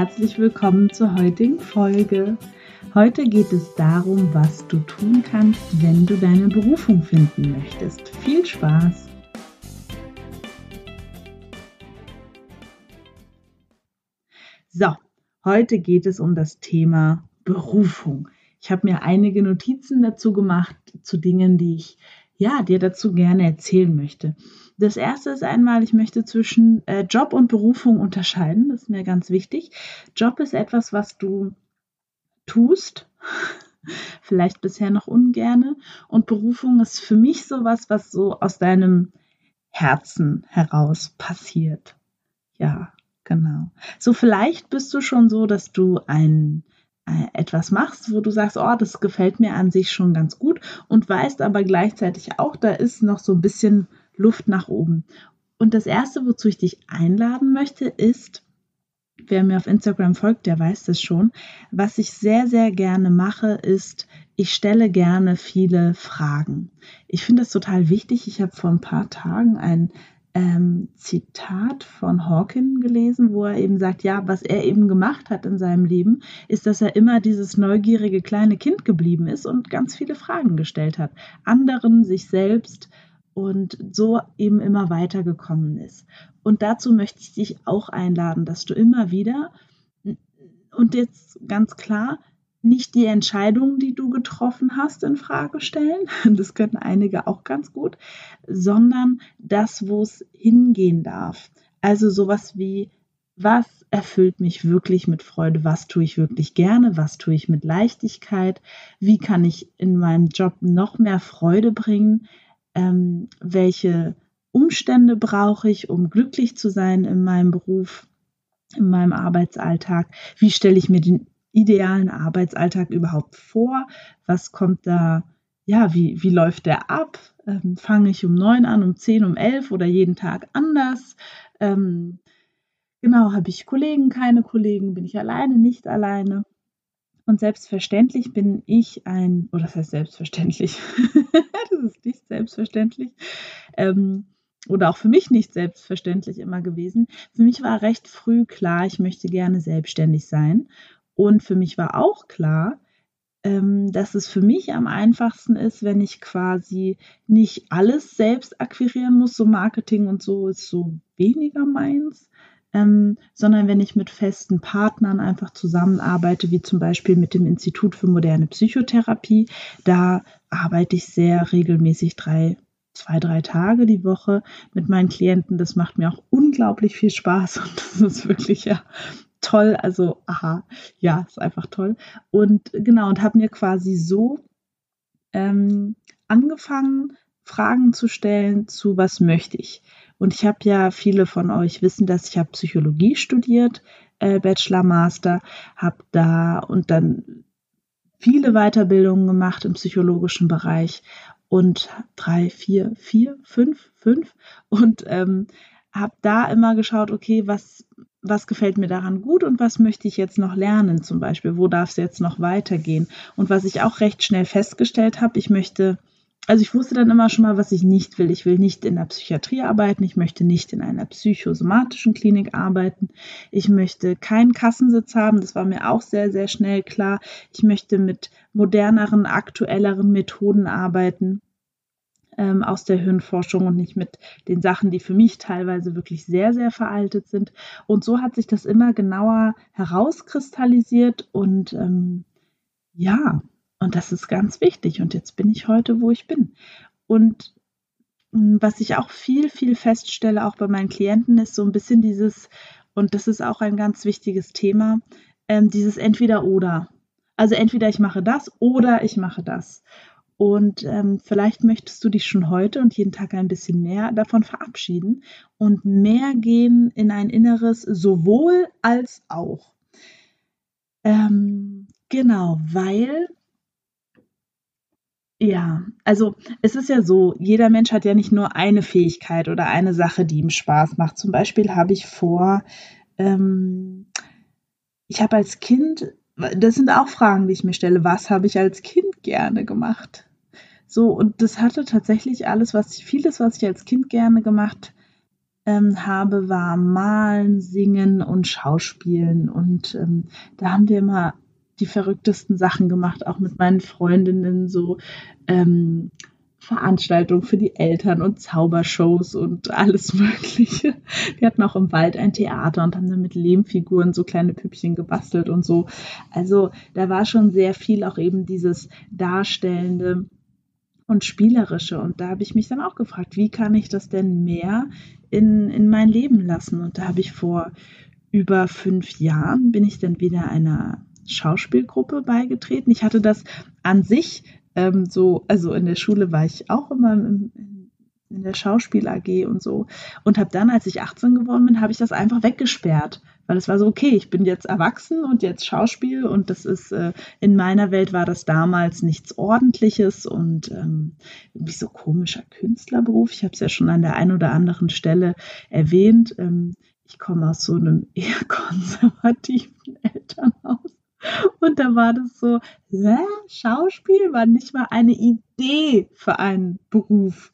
herzlich willkommen zur heutigen Folge. Heute geht es darum, was du tun kannst, wenn du deine Berufung finden möchtest. Viel Spaß! So, heute geht es um das Thema Berufung. Ich habe mir einige Notizen dazu gemacht zu Dingen, die ich ja dir dazu gerne erzählen möchte. Das erste ist einmal, ich möchte zwischen äh, Job und Berufung unterscheiden. Das ist mir ganz wichtig. Job ist etwas, was du tust, vielleicht bisher noch ungerne. Und Berufung ist für mich sowas, was so aus deinem Herzen heraus passiert. Ja, genau. So vielleicht bist du schon so, dass du ein äh, etwas machst, wo du sagst, oh, das gefällt mir an sich schon ganz gut und weißt aber gleichzeitig auch, da ist noch so ein bisschen Luft nach oben. Und das Erste, wozu ich dich einladen möchte, ist, wer mir auf Instagram folgt, der weiß das schon, was ich sehr, sehr gerne mache, ist, ich stelle gerne viele Fragen. Ich finde das total wichtig. Ich habe vor ein paar Tagen ein ähm, Zitat von Hawking gelesen, wo er eben sagt, ja, was er eben gemacht hat in seinem Leben, ist, dass er immer dieses neugierige kleine Kind geblieben ist und ganz viele Fragen gestellt hat. Anderen, sich selbst, und so eben immer weitergekommen ist. Und dazu möchte ich dich auch einladen, dass du immer wieder und jetzt ganz klar nicht die Entscheidungen, die du getroffen hast, in Frage stellen. Das können einige auch ganz gut, sondern das, wo es hingehen darf. Also sowas wie, was erfüllt mich wirklich mit Freude? Was tue ich wirklich gerne? Was tue ich mit Leichtigkeit? Wie kann ich in meinem Job noch mehr Freude bringen? Ähm, welche Umstände brauche ich, um glücklich zu sein in meinem Beruf, in meinem Arbeitsalltag, wie stelle ich mir den idealen Arbeitsalltag überhaupt vor, was kommt da, ja, wie, wie läuft der ab, ähm, fange ich um neun an, um zehn, um elf oder jeden Tag anders, ähm, genau, habe ich Kollegen, keine Kollegen, bin ich alleine, nicht alleine, und selbstverständlich bin ich ein, oder das heißt selbstverständlich, das ist nicht selbstverständlich, ähm, oder auch für mich nicht selbstverständlich immer gewesen. Für mich war recht früh klar, ich möchte gerne selbstständig sein. Und für mich war auch klar, ähm, dass es für mich am einfachsten ist, wenn ich quasi nicht alles selbst akquirieren muss. So Marketing und so ist so weniger meins, ähm, sondern wenn ich mit festen Partnern einfach zusammenarbeite, wie zum Beispiel mit dem Institut für moderne Psychotherapie, da arbeite ich sehr regelmäßig drei, zwei, drei Tage die Woche mit meinen Klienten. Das macht mir auch unglaublich viel Spaß und das ist wirklich ja toll. Also, aha, ja, ist einfach toll. Und genau, und habe mir quasi so ähm, angefangen, Fragen zu stellen zu, was möchte ich? Und ich habe ja, viele von euch wissen das, ich habe Psychologie studiert, äh, Bachelor, Master, habe da und dann viele Weiterbildungen gemacht im psychologischen Bereich und drei, vier, vier, fünf, fünf und ähm, habe da immer geschaut, okay, was, was gefällt mir daran gut und was möchte ich jetzt noch lernen zum Beispiel, wo darf es jetzt noch weitergehen. Und was ich auch recht schnell festgestellt habe, ich möchte also ich wusste dann immer schon mal, was ich nicht will. Ich will nicht in der Psychiatrie arbeiten, ich möchte nicht in einer psychosomatischen Klinik arbeiten, ich möchte keinen Kassensitz haben, das war mir auch sehr, sehr schnell klar. Ich möchte mit moderneren, aktuelleren Methoden arbeiten ähm, aus der Hirnforschung und nicht mit den Sachen, die für mich teilweise wirklich sehr, sehr veraltet sind. Und so hat sich das immer genauer herauskristallisiert und ähm, ja, und das ist ganz wichtig. Und jetzt bin ich heute, wo ich bin. Und hm, was ich auch viel, viel feststelle, auch bei meinen Klienten, ist so ein bisschen dieses, und das ist auch ein ganz wichtiges Thema, ähm, dieses Entweder-Oder. Also entweder ich mache das oder ich mache das. Und ähm, vielleicht möchtest du dich schon heute und jeden Tag ein bisschen mehr davon verabschieden und mehr gehen in ein inneres sowohl als auch. Ähm, genau, weil ja, also es ist ja so, jeder Mensch hat ja nicht nur eine Fähigkeit oder eine Sache, die ihm Spaß macht. Zum Beispiel habe ich vor, ähm, ich habe als Kind, das sind auch Fragen, die ich mir stelle, was habe ich als Kind gerne gemacht? So, und das hatte tatsächlich alles, was ich, vieles, was ich als Kind gerne gemacht ähm, habe, war Malen, Singen und Schauspielen. Und ähm, da haben wir immer die verrücktesten Sachen gemacht, auch mit meinen Freundinnen, so ähm, Veranstaltungen für die Eltern und Zaubershows und alles Mögliche. Wir hatten auch im Wald ein Theater und haben dann mit Lehmfiguren so kleine Püppchen gebastelt und so. Also da war schon sehr viel auch eben dieses Darstellende und Spielerische. Und da habe ich mich dann auch gefragt, wie kann ich das denn mehr in, in mein Leben lassen? Und da habe ich vor über fünf Jahren bin ich dann wieder einer Schauspielgruppe beigetreten. Ich hatte das an sich ähm, so, also in der Schule war ich auch immer im, in der Schauspiel AG und so und habe dann, als ich 18 geworden bin, habe ich das einfach weggesperrt, weil es war so okay, ich bin jetzt erwachsen und jetzt Schauspiel und das ist äh, in meiner Welt war das damals nichts Ordentliches und ähm, irgendwie so komischer Künstlerberuf. Ich habe es ja schon an der einen oder anderen Stelle erwähnt. Ähm, ich komme aus so einem eher konservativen Elternhaus und da war das so, hä? Schauspiel war nicht mal eine Idee für einen Beruf,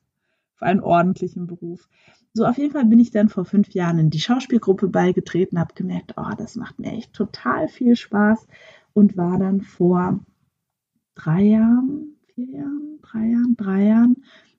für einen ordentlichen Beruf. So, auf jeden Fall bin ich dann vor fünf Jahren in die Schauspielgruppe beigetreten, habe gemerkt, oh, das macht mir echt total viel Spaß und war dann vor drei Jahren, vier Jahren, drei Jahren, drei Jahren,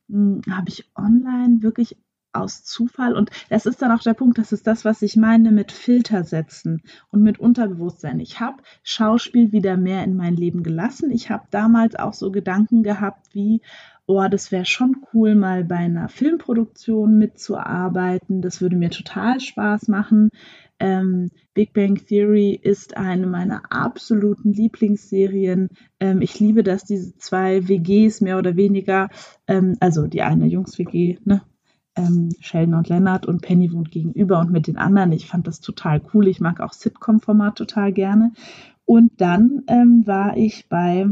hm, habe ich online wirklich aus Zufall. Und das ist dann auch der Punkt, das ist das, was ich meine mit Filter setzen und mit Unterbewusstsein. Ich habe Schauspiel wieder mehr in mein Leben gelassen. Ich habe damals auch so Gedanken gehabt wie, oh, das wäre schon cool, mal bei einer Filmproduktion mitzuarbeiten. Das würde mir total Spaß machen. Ähm, Big Bang Theory ist eine meiner absoluten Lieblingsserien. Ähm, ich liebe, dass diese zwei WGs mehr oder weniger, ähm, also die eine Jungs-WG, ne, ähm, Sheldon und Leonard und Penny wohnt gegenüber und mit den anderen. Ich fand das total cool. Ich mag auch Sitcom-Format total gerne. Und dann ähm, war ich bei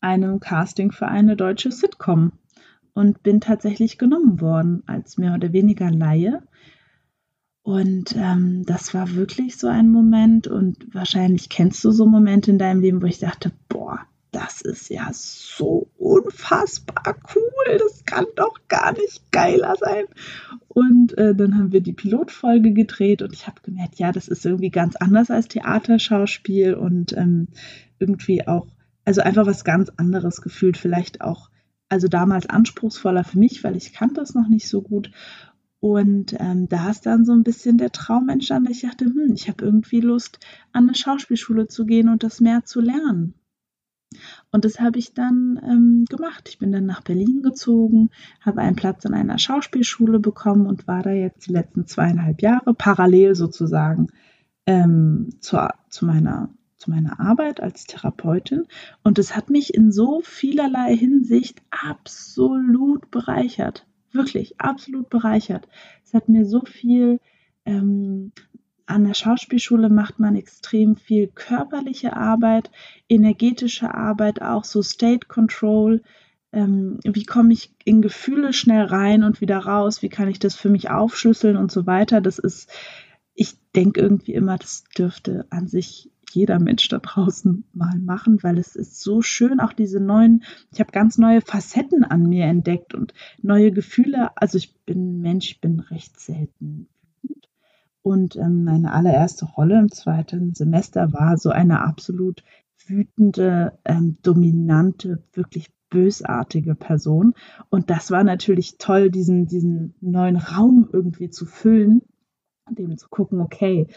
einem Casting für eine deutsche Sitcom und bin tatsächlich genommen worden als mehr oder weniger Laie. Und ähm, das war wirklich so ein Moment und wahrscheinlich kennst du so Momente in deinem Leben, wo ich dachte, boah, das ist ja so unfassbar cool, das kann doch gar nicht geiler sein. Und äh, dann haben wir die Pilotfolge gedreht und ich habe gemerkt, ja, das ist irgendwie ganz anders als Theaterschauspiel und ähm, irgendwie auch, also einfach was ganz anderes gefühlt, vielleicht auch, also damals anspruchsvoller für mich, weil ich kannte das noch nicht so gut. Und ähm, da ist dann so ein bisschen der Traum entstanden, ich dachte, hm, ich habe irgendwie Lust, an eine Schauspielschule zu gehen und das mehr zu lernen. Und das habe ich dann ähm, gemacht. Ich bin dann nach Berlin gezogen, habe einen Platz in einer Schauspielschule bekommen und war da jetzt die letzten zweieinhalb Jahre parallel sozusagen ähm, zu, zu, meiner, zu meiner Arbeit als Therapeutin. Und es hat mich in so vielerlei Hinsicht absolut bereichert. Wirklich, absolut bereichert. Es hat mir so viel ähm, an der Schauspielschule macht man extrem viel körperliche Arbeit, energetische Arbeit, auch so State Control. Ähm, wie komme ich in Gefühle schnell rein und wieder raus? Wie kann ich das für mich aufschlüsseln und so weiter? Das ist, ich denke irgendwie immer, das dürfte an sich jeder Mensch da draußen mal machen, weil es ist so schön, auch diese neuen, ich habe ganz neue Facetten an mir entdeckt und neue Gefühle. Also ich bin Mensch, ich bin recht selten und ähm, meine allererste Rolle im zweiten Semester war so eine absolut wütende, ähm, dominante, wirklich bösartige Person. Und das war natürlich toll, diesen, diesen neuen Raum irgendwie zu füllen und eben zu gucken, okay,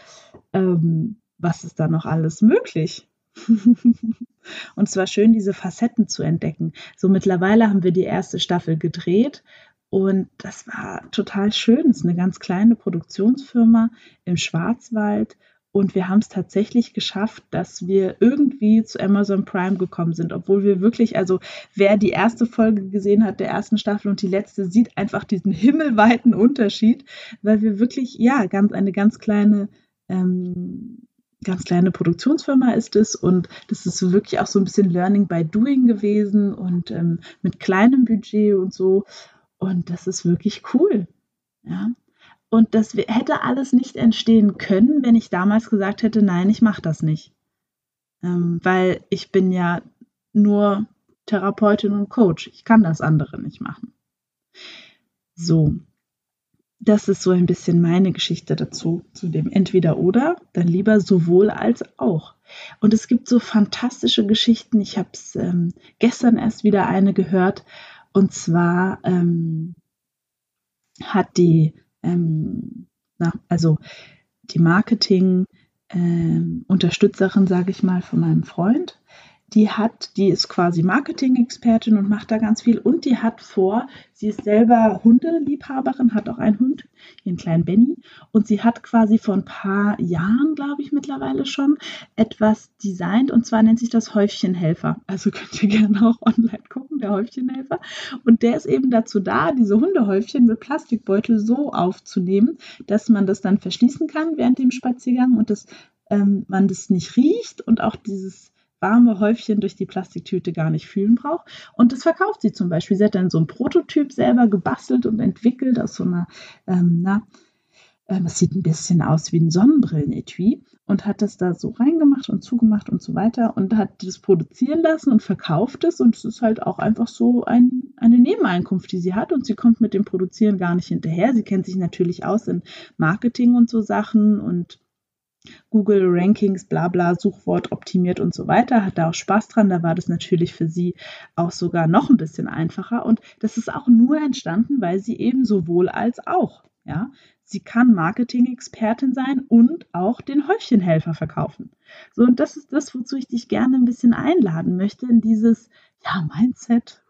ähm, was ist da noch alles möglich? und es war schön, diese Facetten zu entdecken. So mittlerweile haben wir die erste Staffel gedreht und das war total schön. Es ist eine ganz kleine Produktionsfirma im Schwarzwald. Und wir haben es tatsächlich geschafft, dass wir irgendwie zu Amazon Prime gekommen sind, obwohl wir wirklich, also wer die erste Folge gesehen hat, der ersten Staffel und die letzte, sieht einfach diesen himmelweiten Unterschied, weil wir wirklich, ja, ganz eine ganz kleine, ähm, ganz kleine Produktionsfirma ist es und das ist wirklich auch so ein bisschen Learning by Doing gewesen und ähm, mit kleinem Budget und so. Und das ist wirklich cool. Ja. Und das hätte alles nicht entstehen können, wenn ich damals gesagt hätte, nein, ich mache das nicht. Ähm, weil ich bin ja nur Therapeutin und Coach. Ich kann das andere nicht machen. So. das ist so ein bisschen meine Geschichte dazu, zu dem entweder oder, dann lieber sowohl als auch. Und es gibt so fantastische Geschichten. Ich habe es ähm, gestern erst wieder eine gehört. Und zwar ähm, hat die, ähm, na, also die Marketing-Unterstützerin, ähm, sage ich mal, von meinem Freund, die hat, die ist quasi Marketing-Expertin und macht da ganz viel. Und die hat vor, sie ist selber Hundeliebhaberin, hat auch einen Hund, ihren kleinen Benny. Und sie hat quasi vor ein paar Jahren, glaube ich mittlerweile schon, etwas designt. Und zwar nennt sich das Häufchenhelfer. Also könnt ihr gerne auch online gucken, der Häufchenhelfer. Und der ist eben dazu da, diese Hundehäufchen mit Plastikbeutel so aufzunehmen, dass man das dann verschließen kann während dem Spaziergang und dass ähm, man das nicht riecht. Und auch dieses warme Häufchen durch die Plastiktüte gar nicht fühlen braucht. Und das verkauft sie zum Beispiel. Sie hat dann so ein Prototyp selber gebastelt und entwickelt aus so einer, ähm, na, ähm, es sieht ein bisschen aus wie ein Sonnenbrillenetui und hat das da so reingemacht und zugemacht und so weiter und hat das produzieren lassen und verkauft es und es ist halt auch einfach so ein, eine Nebeneinkunft, die sie hat und sie kommt mit dem Produzieren gar nicht hinterher. Sie kennt sich natürlich aus in Marketing und so Sachen und Google Rankings, bla bla, Suchwort optimiert und so weiter, hat da auch Spaß dran. Da war das natürlich für sie auch sogar noch ein bisschen einfacher. Und das ist auch nur entstanden, weil sie eben sowohl als auch, ja, sie kann Marketing-Expertin sein und auch den Häufchenhelfer verkaufen. So, und das ist das, wozu ich dich gerne ein bisschen einladen möchte, in dieses, ja, Mindset,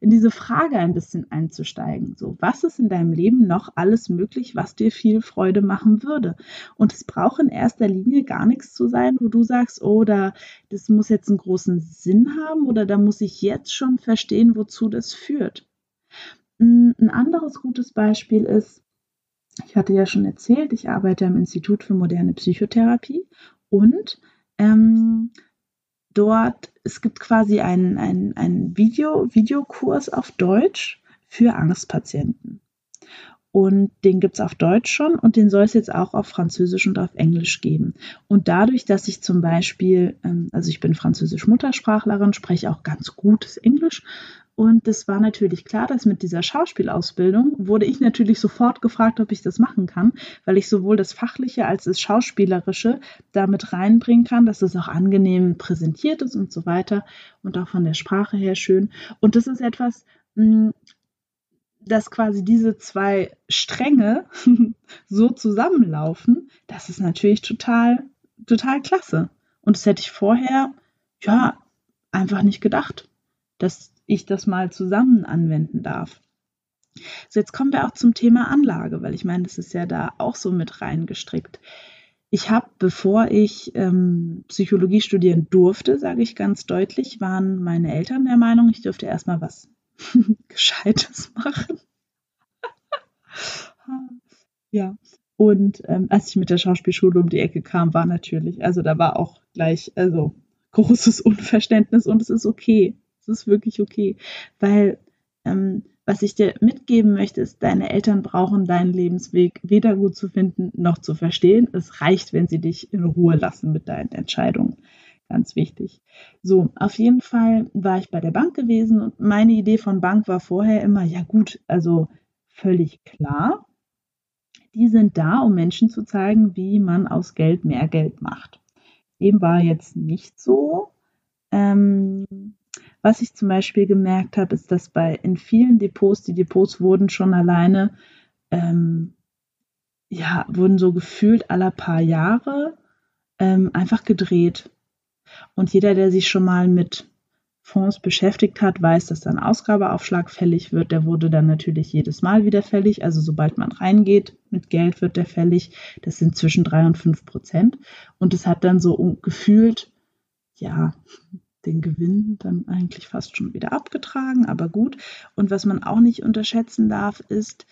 in diese Frage ein bisschen einzusteigen. So, was ist in deinem Leben noch alles möglich, was dir viel Freude machen würde? Und es braucht in erster Linie gar nichts zu sein, wo du sagst, oh, da, das muss jetzt einen großen Sinn haben oder da muss ich jetzt schon verstehen, wozu das führt. Hm, ein anderes gutes Beispiel ist, ich hatte ja schon erzählt, ich arbeite am Institut für moderne Psychotherapie und ähm, dort, es gibt quasi einen, einen, einen Video, Videokurs auf Deutsch für Angstpatienten. Und den gibt es auf Deutsch schon und den soll es jetzt auch auf Französisch und auf Englisch geben. Und dadurch, dass ich zum Beispiel, ähm, also ich bin Französisch-Muttersprachlerin, spreche auch ganz gutes Englisch und es war natürlich klar, dass mit dieser Schauspielausbildung wurde ich natürlich sofort gefragt, ob ich das machen kann, weil ich sowohl das Fachliche als das Schauspielerische damit reinbringen kann, dass es auch angenehm präsentiert ist und so weiter und auch von der Sprache her schön. Und das ist etwas, hm, dass quasi diese zwei Stränge so zusammenlaufen, das ist natürlich total, total klasse. Und das hätte ich vorher, ja, einfach nicht gedacht, dass ich das mal zusammen anwenden darf. So, jetzt kommen wir auch zum Thema Anlage, weil ich meine, das ist ja da auch so mit reingestrickt. Ich habe, bevor ich ähm, Psychologie studieren durfte, sage ich ganz deutlich, waren meine Eltern der Meinung, ich dürfte erstmal was Gescheites machen. ja. Und ähm, als ich mit der Schauspielschule um die Ecke kam, war natürlich, also da war auch gleich, also großes Unverständnis und es ist okay. Es ist wirklich okay, weil ähm, was ich dir mitgeben möchte, ist, deine Eltern brauchen deinen Lebensweg weder gut zu finden noch zu verstehen. Es reicht, wenn sie dich in Ruhe lassen mit deinen Entscheidungen. Ganz wichtig. So, auf jeden Fall war ich bei der Bank gewesen und meine Idee von Bank war vorher immer, ja gut, also völlig klar. Die sind da, um Menschen zu zeigen, wie man aus Geld mehr Geld macht. Dem war jetzt nicht so. Ähm, was ich zum Beispiel gemerkt habe, ist, dass bei in vielen Depots, die Depots wurden schon alleine, ähm, ja, wurden so gefühlt aller paar Jahre ähm, einfach gedreht. Und jeder, der sich schon mal mit Fonds beschäftigt hat, weiß, dass dann Ausgabeaufschlag fällig wird. Der wurde dann natürlich jedes Mal wieder fällig. Also sobald man reingeht mit Geld, wird der fällig. Das sind zwischen drei und fünf Prozent. Und es hat dann so gefühlt, ja, den Gewinn dann eigentlich fast schon wieder abgetragen, aber gut. Und was man auch nicht unterschätzen darf, ist,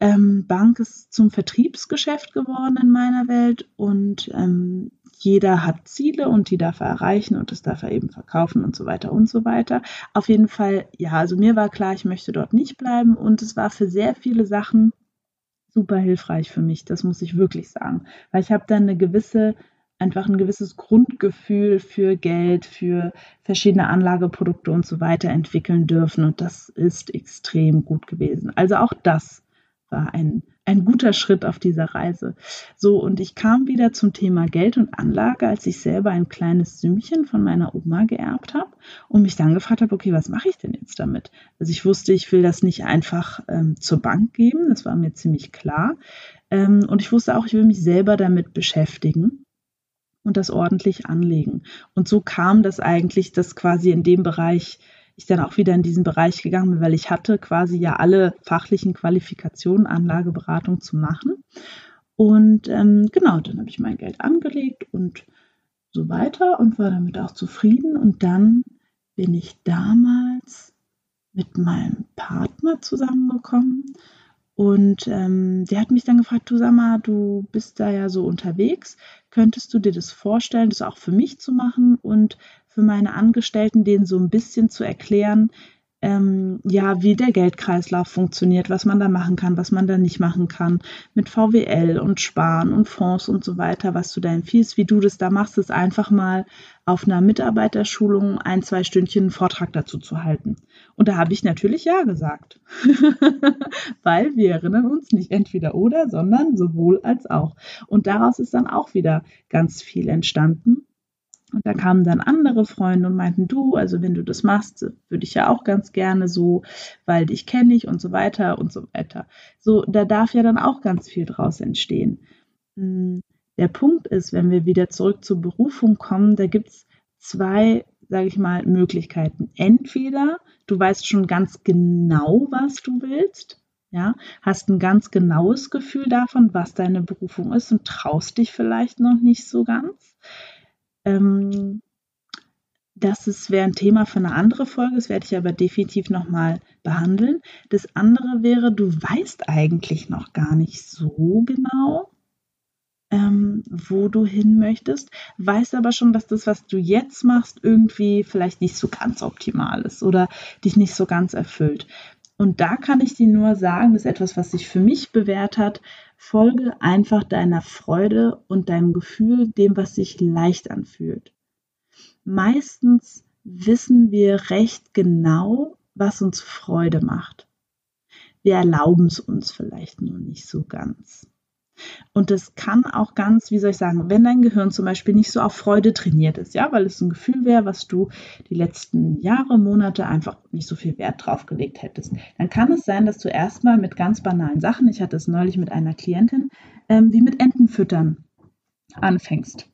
ähm, Bank ist zum Vertriebsgeschäft geworden in meiner Welt und ähm, jeder hat Ziele und die darf er erreichen und das darf er eben verkaufen und so weiter und so weiter. Auf jeden Fall, ja, also mir war klar, ich möchte dort nicht bleiben und es war für sehr viele Sachen super hilfreich für mich, das muss ich wirklich sagen, weil ich habe dann eine gewisse einfach ein gewisses Grundgefühl für Geld, für verschiedene Anlageprodukte und so weiter entwickeln dürfen. Und das ist extrem gut gewesen. Also auch das war ein, ein guter Schritt auf dieser Reise. So, und ich kam wieder zum Thema Geld und Anlage, als ich selber ein kleines Sümmchen von meiner Oma geerbt habe und mich dann gefragt habe, okay, was mache ich denn jetzt damit? Also ich wusste, ich will das nicht einfach ähm, zur Bank geben, das war mir ziemlich klar. Ähm, und ich wusste auch, ich will mich selber damit beschäftigen und das ordentlich anlegen. Und so kam das eigentlich, dass quasi in dem Bereich ich dann auch wieder in diesen Bereich gegangen bin, weil ich hatte quasi ja alle fachlichen Qualifikationen, Anlageberatung zu machen. Und ähm, genau, dann habe ich mein Geld angelegt und so weiter und war damit auch zufrieden. Und dann bin ich damals mit meinem Partner zusammengekommen und ähm, der hat mich dann gefragt, du sag mal, du bist da ja so unterwegs, könntest du dir das vorstellen, das auch für mich zu machen und für meine Angestellten denen so ein bisschen zu erklären, ähm, ja, wie der Geldkreislauf funktioniert, was man da machen kann, was man da nicht machen kann, mit VWL und Sparen und Fonds und so weiter, was du da empfiehlst, wie du das da machst, ist einfach mal auf einer Mitarbeiterschulung ein, zwei Stündchen einen Vortrag dazu zu halten. Und da habe ich natürlich Ja gesagt, weil wir erinnern uns nicht entweder oder, sondern sowohl als auch. Und daraus ist dann auch wieder ganz viel entstanden. Und da kamen dann andere Freunde und meinten, du, also wenn du das machst, würde ich ja auch ganz gerne so, weil dich kenne ich und so weiter und so weiter. So, da darf ja dann auch ganz viel draus entstehen. Hm, der Punkt ist, wenn wir wieder zurück zur Berufung kommen, da gibt es zwei, sage ich mal, Möglichkeiten. Entweder du weißt schon ganz genau, was du willst, ja, hast ein ganz genaues Gefühl davon, was deine Berufung ist und traust dich vielleicht noch nicht so ganz. Ähm, das wäre ein Thema für eine andere Folge, das werde ich aber definitiv nochmal behandeln. Das andere wäre, du weißt eigentlich noch gar nicht so genau, ähm, wo du hin möchtest, weißt aber schon, dass das, was du jetzt machst, irgendwie vielleicht nicht so ganz optimal ist oder dich nicht so ganz erfüllt. Und da kann ich dir nur sagen, das ist etwas, was sich für mich bewährt hat. Folge einfach deiner Freude und deinem Gefühl, dem, was sich leicht anfühlt. Meistens wissen wir recht genau, was uns Freude macht. Wir erlauben es uns vielleicht nur nicht so ganz. Und das kann auch ganz, wie soll ich sagen, wenn dein Gehirn zum Beispiel nicht so auf Freude trainiert ist, ja, weil es ein Gefühl wäre, was du die letzten Jahre, Monate einfach nicht so viel Wert drauf gelegt hättest, dann kann es sein, dass du erstmal mit ganz banalen Sachen, ich hatte es neulich mit einer Klientin, ähm, wie mit Entenfüttern anfängst.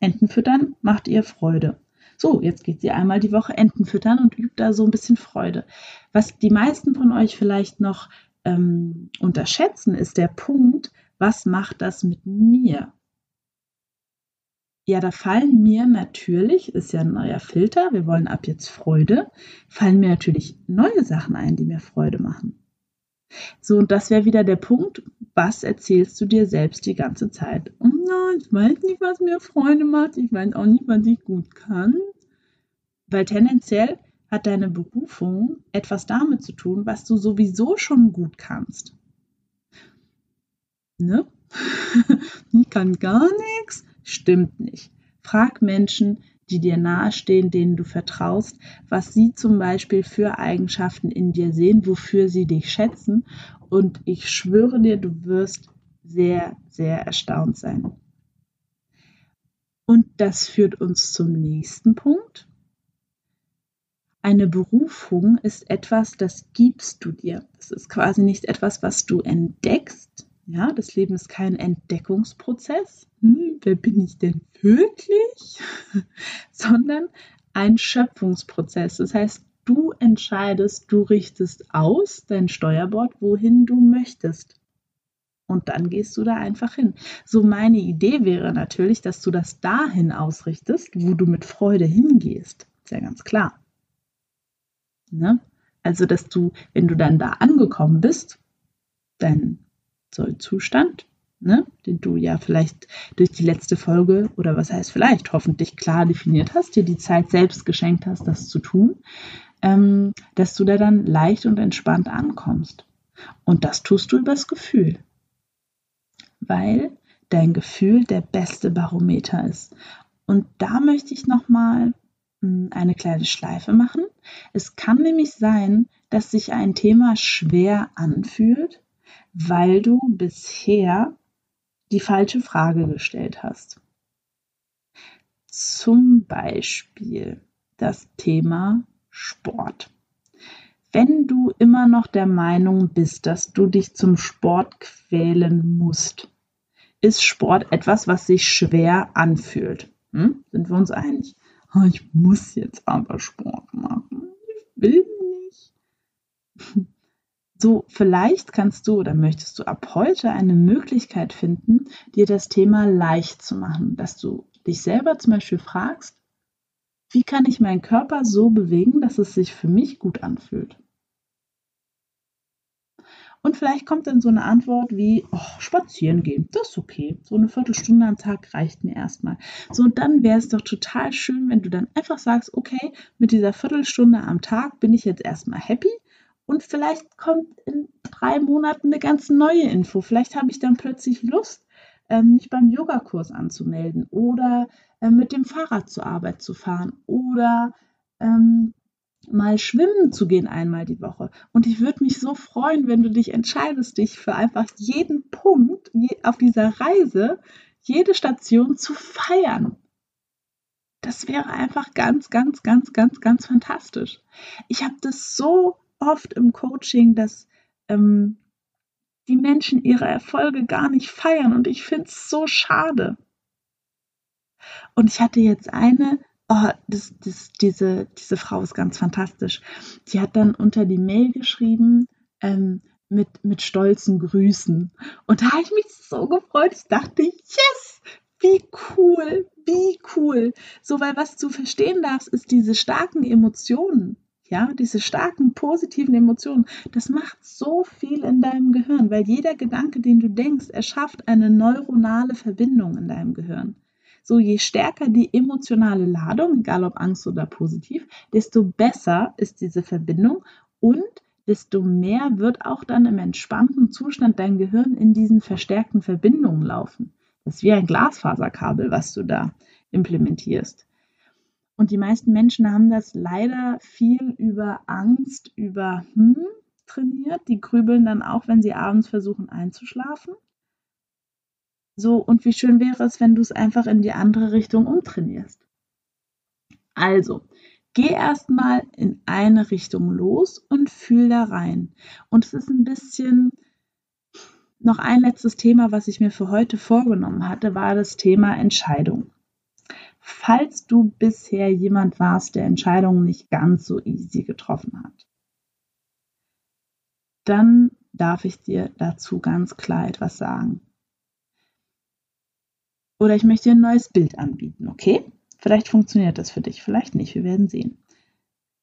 Entenfüttern macht ihr Freude. So, jetzt geht sie einmal die Woche Enten füttern und übt da so ein bisschen Freude. Was die meisten von euch vielleicht noch ähm, unterschätzen, ist der Punkt, was macht das mit mir? Ja, da fallen mir natürlich, ist ja ein neuer Filter, wir wollen ab jetzt Freude, fallen mir natürlich neue Sachen ein, die mir Freude machen. So, und das wäre wieder der Punkt, was erzählst du dir selbst die ganze Zeit? Oh nein, ich weiß nicht, was mir Freude macht, ich weiß auch nicht, was ich gut kann. Weil tendenziell hat deine Berufung etwas damit zu tun, was du sowieso schon gut kannst. Ne? ich kann gar nichts. Stimmt nicht. Frag Menschen, die dir nahestehen, denen du vertraust, was sie zum Beispiel für Eigenschaften in dir sehen, wofür sie dich schätzen. Und ich schwöre dir, du wirst sehr, sehr erstaunt sein. Und das führt uns zum nächsten Punkt. Eine Berufung ist etwas, das gibst du dir. Das ist quasi nicht etwas, was du entdeckst. Ja, das Leben ist kein Entdeckungsprozess. Hm, wer bin ich denn wirklich? Sondern ein Schöpfungsprozess. Das heißt, du entscheidest, du richtest aus dein Steuerbord, wohin du möchtest. Und dann gehst du da einfach hin. So meine Idee wäre natürlich, dass du das dahin ausrichtest, wo du mit Freude hingehst. Ist ja ganz klar. Ne? Also, dass du, wenn du dann da angekommen bist, dein Sollzustand, ne, den du ja vielleicht durch die letzte Folge oder was heißt vielleicht hoffentlich klar definiert hast, dir die Zeit selbst geschenkt hast, das zu tun, ähm, dass du da dann leicht und entspannt ankommst. Und das tust du übers Gefühl, weil dein Gefühl der beste Barometer ist. Und da möchte ich nochmal eine kleine Schleife machen. Es kann nämlich sein, dass sich ein Thema schwer anfühlt weil du bisher die falsche Frage gestellt hast. Zum Beispiel das Thema Sport. Wenn du immer noch der Meinung bist, dass du dich zum Sport quälen musst, ist Sport etwas, was sich schwer anfühlt. Hm? Sind wir uns einig? Oh, ich muss jetzt aber Sport machen. Ich will nicht. So, vielleicht kannst du oder möchtest du ab heute eine Möglichkeit finden, dir das Thema leicht zu machen, dass du dich selber zum Beispiel fragst, wie kann ich meinen Körper so bewegen, dass es sich für mich gut anfühlt? Und vielleicht kommt dann so eine Antwort wie, oh, spazieren gehen, das ist okay. So eine Viertelstunde am Tag reicht mir erstmal. So, und dann wäre es doch total schön, wenn du dann einfach sagst, okay, mit dieser Viertelstunde am Tag bin ich jetzt erstmal happy. Und vielleicht kommt in drei Monaten eine ganz neue Info. Vielleicht habe ich dann plötzlich Lust, ähm, mich beim Yogakurs anzumelden oder äh, mit dem Fahrrad zur Arbeit zu fahren oder ähm, mal schwimmen zu gehen einmal die Woche. Und ich würde mich so freuen, wenn du dich entscheidest, dich für einfach jeden Punkt auf dieser Reise, jede Station zu feiern. Das wäre einfach ganz, ganz, ganz, ganz, ganz fantastisch. Ich habe das so oft im Coaching, dass ähm, die Menschen ihre Erfolge gar nicht feiern und ich finde es so schade. Und ich hatte jetzt eine, oh, das, das, diese, diese Frau ist ganz fantastisch. Die hat dann unter die Mail geschrieben, ähm, mit, mit stolzen Grüßen. Und da habe ich mich so gefreut. Ich dachte, yes, wie cool, wie cool. So, weil was du verstehen darfst, ist diese starken Emotionen. Ja, diese starken positiven Emotionen, das macht so viel in deinem Gehirn, weil jeder Gedanke, den du denkst, erschafft eine neuronale Verbindung in deinem Gehirn. So je stärker die emotionale Ladung, egal ob Angst oder positiv, desto besser ist diese Verbindung und desto mehr wird auch dann im entspannten Zustand dein Gehirn in diesen verstärkten Verbindungen laufen. Das ist wie ein Glasfaserkabel, was du da implementierst. Und die meisten Menschen haben das leider viel über Angst, über hm trainiert. Die grübeln dann auch, wenn sie abends versuchen einzuschlafen. So, und wie schön wäre es, wenn du es einfach in die andere Richtung umtrainierst. Also, geh erstmal in eine Richtung los und fühl da rein. Und es ist ein bisschen noch ein letztes Thema, was ich mir für heute vorgenommen hatte, war das Thema Entscheidung. Falls du bisher jemand warst, der Entscheidungen nicht ganz so easy getroffen hat, dann darf ich dir dazu ganz klar etwas sagen. Oder ich möchte dir ein neues Bild anbieten, okay? Vielleicht funktioniert das für dich, vielleicht nicht, wir werden sehen.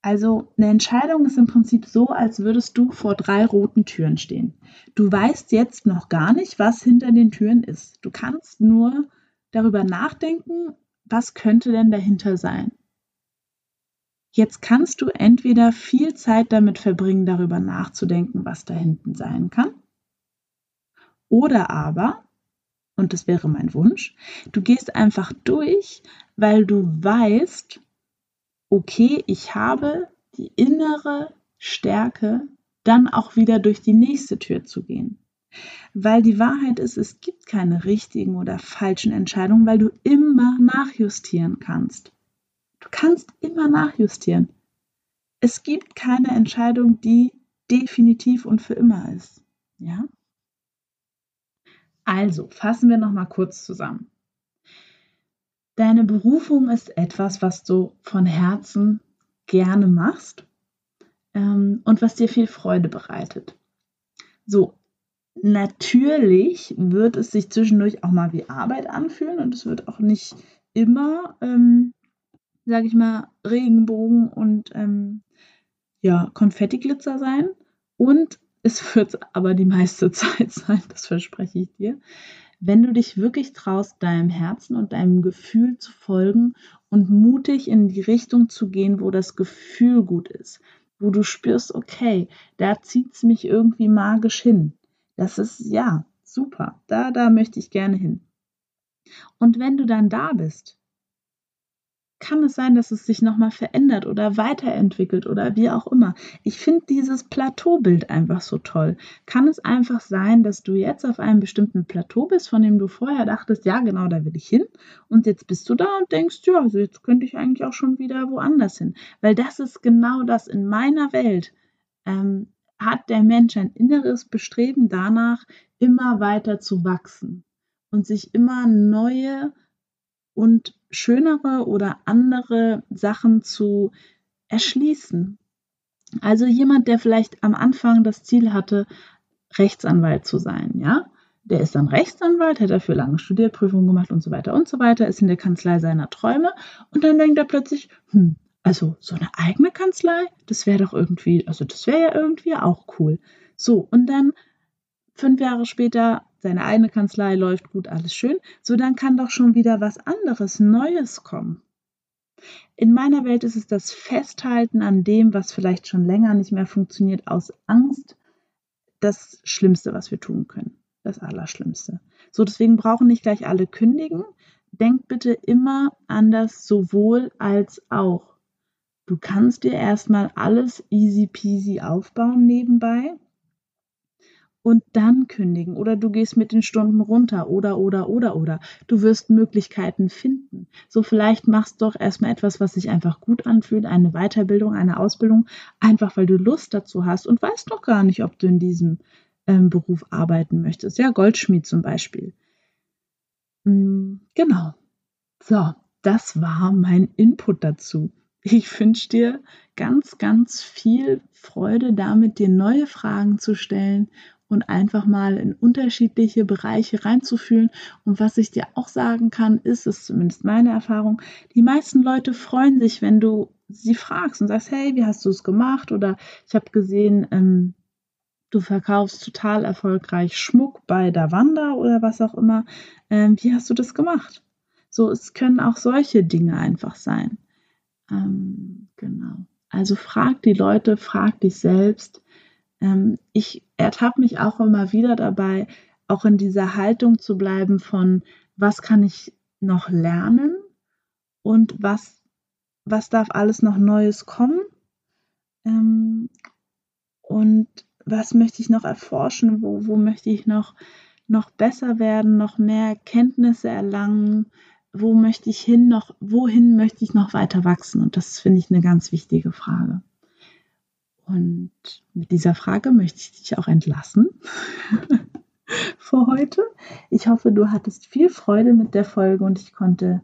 Also eine Entscheidung ist im Prinzip so, als würdest du vor drei roten Türen stehen. Du weißt jetzt noch gar nicht, was hinter den Türen ist. Du kannst nur darüber nachdenken, was könnte denn dahinter sein. Jetzt kannst du entweder viel Zeit damit verbringen, darüber nachzudenken, was da hinten sein kann, oder aber und das wäre mein Wunsch, du gehst einfach durch, weil du weißt, okay, ich habe die innere Stärke, dann auch wieder durch die nächste Tür zu gehen. Weil die Wahrheit ist, es gibt keine richtigen oder falschen Entscheidungen, weil du immer nachjustieren kannst. Du kannst immer nachjustieren. Es gibt keine Entscheidung, die definitiv und für immer ist. Ja? Also, fassen wir noch mal kurz zusammen. Deine Berufung ist etwas, was du von Herzen gerne machst ähm, und was dir viel Freude bereitet. So, natürlich wird es sich zwischendurch auch mal wie Arbeit anfühlen und es wird auch nicht immer, ähm, sage ich mal, Regenbogen und ähm, ja, Konfettiglitzer sein. Und es wird aber die meiste Zeit sein, das verspreche ich dir. Wenn du dich wirklich traust, deinem Herzen und deinem Gefühl zu folgen und mutig in die Richtung zu gehen, wo das Gefühl gut ist, wo du spürst, okay, da zieht es mich irgendwie magisch hin. Das ist ja super. Da, da möchte ich gerne hin. Und wenn du dann da bist, kann es sein, dass es sich nochmal verändert oder weiterentwickelt oder wie auch immer. Ich finde dieses Plateaubild einfach so toll. Kann es einfach sein, dass du jetzt auf einem bestimmten Plateau bist, von dem du vorher dachtest, ja, genau, da will ich hin. Und jetzt bist du da und denkst, ja, also jetzt könnte ich eigentlich auch schon wieder woanders hin. Weil das ist genau das in meiner Welt. Ähm, hat der Mensch ein inneres Bestreben danach, immer weiter zu wachsen und sich immer neue und schönere oder andere Sachen zu erschließen. Also jemand, der vielleicht am Anfang das Ziel hatte, Rechtsanwalt zu sein, ja, der ist dann Rechtsanwalt, hat dafür lange studiert, Prüfungen gemacht und so weiter und so weiter, ist in der Kanzlei seiner Träume und dann denkt er plötzlich, hm, also so eine eigene Kanzlei, das wäre doch irgendwie, also das wäre ja irgendwie auch cool. So, und dann fünf Jahre später, seine eigene Kanzlei läuft gut, alles schön, so dann kann doch schon wieder was anderes, Neues kommen. In meiner Welt ist es das Festhalten an dem, was vielleicht schon länger nicht mehr funktioniert, aus Angst, das Schlimmste, was wir tun können. Das Allerschlimmste. So, deswegen brauchen nicht gleich alle kündigen. Denkt bitte immer an das sowohl als auch. Du kannst dir erstmal alles easy peasy aufbauen nebenbei und dann kündigen oder du gehst mit den Stunden runter oder oder oder oder du wirst Möglichkeiten finden. So vielleicht machst du doch erstmal etwas, was sich einfach gut anfühlt, eine Weiterbildung, eine Ausbildung, einfach weil du Lust dazu hast und weißt noch gar nicht, ob du in diesem ähm, Beruf arbeiten möchtest. Ja, Goldschmied zum Beispiel. Mhm, genau. So, das war mein Input dazu. Ich wünsche dir ganz, ganz viel Freude damit, dir neue Fragen zu stellen und einfach mal in unterschiedliche Bereiche reinzufühlen. Und was ich dir auch sagen kann, ist, ist zumindest meine Erfahrung, die meisten Leute freuen sich, wenn du sie fragst und sagst, hey, wie hast du es gemacht? Oder ich habe gesehen, ähm, du verkaufst total erfolgreich Schmuck bei Davanda oder was auch immer. Ähm, wie hast du das gemacht? So, es können auch solche Dinge einfach sein. Ähm, genau. Also frag die Leute, frag dich selbst, ähm, ich ertappe mich auch immer wieder dabei, auch in dieser Haltung zu bleiben von, was kann ich noch lernen und was, was darf alles noch Neues kommen ähm, und was möchte ich noch erforschen, wo, wo möchte ich noch, noch besser werden, noch mehr Kenntnisse erlangen, wo möchte ich hin noch, wohin möchte ich noch weiter wachsen? Und das finde ich eine ganz wichtige Frage. Und mit dieser Frage möchte ich dich auch entlassen für heute. Ich hoffe, du hattest viel Freude mit der Folge und ich konnte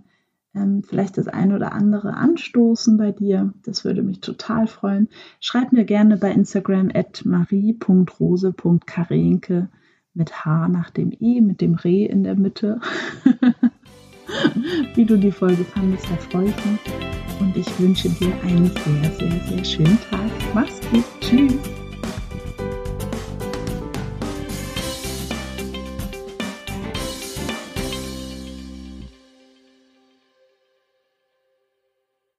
ähm, vielleicht das eine oder andere anstoßen bei dir. Das würde mich total freuen. Schreib mir gerne bei Instagram at marie.rose.karenke mit H nach dem I, mit dem Reh in der Mitte. Wie du die Folge fandest, da freue ich mich und ich wünsche dir einen sehr, sehr, sehr schönen Tag. Mach's gut. Tschüss.